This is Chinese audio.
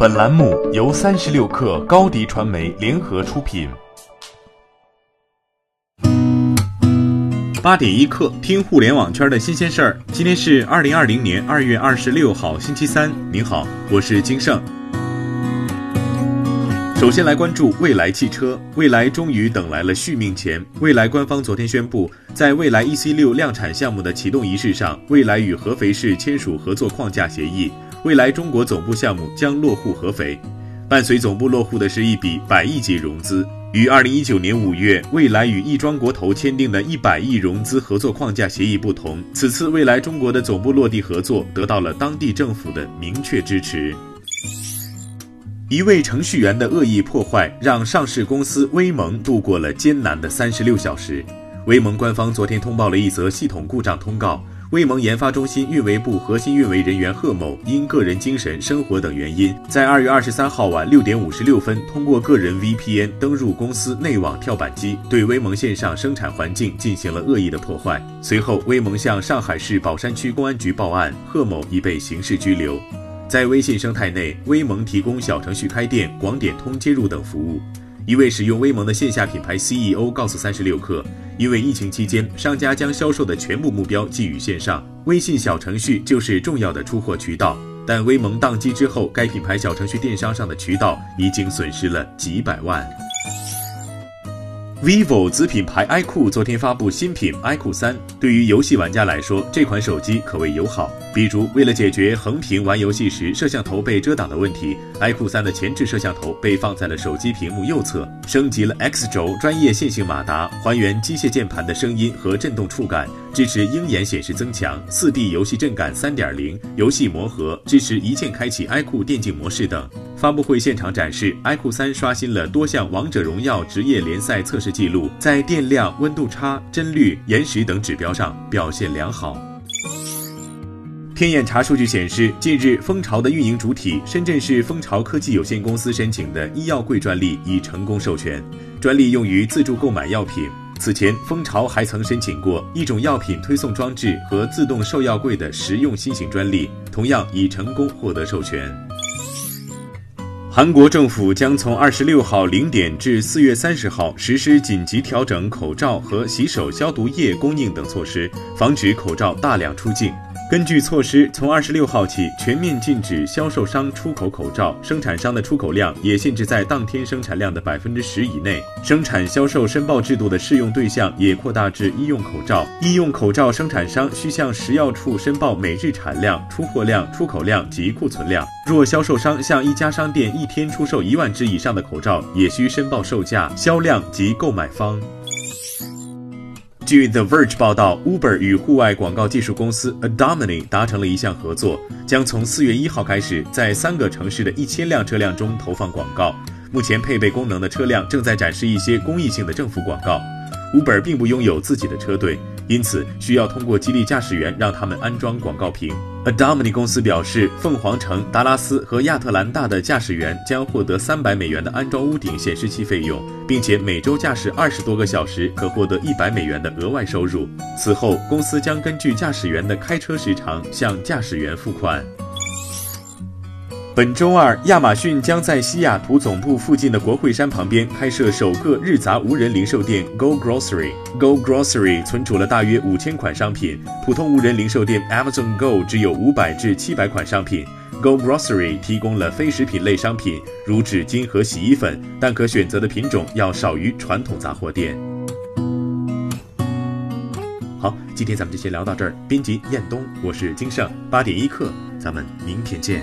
本栏目由三十六氪高低传媒联合出品。八点一刻，听互联网圈的新鲜事儿。今天是二零二零年二月二十六号，星期三。您好，我是金盛。首先来关注蔚来汽车，蔚来终于等来了续命钱。蔚来官方昨天宣布，在蔚来 EC 六量产项目的启动仪式上，蔚来与合肥市签署合作框架协议，未来中国总部项目将落户合肥。伴随总部落户的是一笔百亿级融资。与二零一九年五月未来与亦庄国投签订的一百亿融资合作框架协议不同，此次未来中国的总部落地合作得到了当地政府的明确支持。一位程序员的恶意破坏，让上市公司威盟度过了艰难的三十六小时。威盟官方昨天通报了一则系统故障通告。威盟研发中心运维部核心运维人员贺某因个人精神、生活等原因，在二月二十三号晚六点五十六分，通过个人 VPN 登入公司内网跳板机，对威盟线上生产环境进行了恶意的破坏。随后，威盟向上海市宝山区公安局报案，贺某已被刑事拘留。在微信生态内，威盟提供小程序开店、广点通接入等服务。一位使用威盟的线下品牌 CEO 告诉三十六氪，因为疫情期间，商家将销售的全部目标寄予线上，微信小程序就是重要的出货渠道。但威盟宕机之后，该品牌小程序电商上的渠道已经损失了几百万。Vivo 子品牌 iQOO 昨天发布新品 iQOO 三，对于游戏玩家来说，这款手机可谓友好。比如，为了解决横屏玩游戏时摄像头被遮挡的问题，iQOO 三的前置摄像头被放在了手机屏幕右侧，升级了 X 轴专业线性马达，还原机械键盘的声音和震动触感，支持鹰眼显示增强、四 D 游戏震感三点零、游戏魔盒，支持一键开启 iQOO 电竞模式等。发布会现场展示，iQOO 三刷新了多项王者荣耀职业联赛测试记录，在电量、温度差、帧率、延时等指标上表现良好。天眼查数据显示，近日蜂巢的运营主体深圳市蜂巢科技有限公司申请的医药柜专利已成功授权，专利用于自助购买药品。此前，蜂巢还曾申请过一种药品推送装置和自动售药柜的实用新型专利，同样已成功获得授权。韩国政府将从二十六号零点至四月三十号实施紧急调整口罩和洗手消毒液供应等措施，防止口罩大量出境。根据措施，从二十六号起全面禁止销售商出口口罩，生产商的出口量也限制在当天生产量的百分之十以内。生产销售申报制度的适用对象也扩大至医用口罩。医用口罩生产商需向食药处申报每日产量、出货量、出口量及库存量。若销售商向一家商店一天出售一万只以上的口罩，也需申报售价、销量及购买方。据 The Verge 报道，Uber 与户外广告技术公司 Adomini 达成了一项合作，将从四月一号开始，在三个城市的一千辆车辆中投放广告。目前配备功能的车辆正在展示一些公益性的政府广告。Uber 并不拥有自己的车队。因此，需要通过激励驾驶员让他们安装广告屏。Adomini 公司表示，凤凰城、达拉斯和亚特兰大的驾驶员将获得三百美元的安装屋顶显示器费用，并且每周驾驶二十多个小时可获得一百美元的额外收入。此后，公司将根据驾驶员的开车时长向驾驶员付款。本周二，亚马逊将在西雅图总部附近的国会山旁边开设首个日杂无人零售店 Go Grocery。Go Grocery 存储了大约五千款商品，普通无人零售店 Amazon Go 只有五百至七百款商品。Go Grocery 提供了非食品类商品，如纸巾和洗衣粉，但可选择的品种要少于传统杂货店。好，今天咱们就先聊到这儿。编辑：彦东，我是金盛，八点一刻，咱们明天见。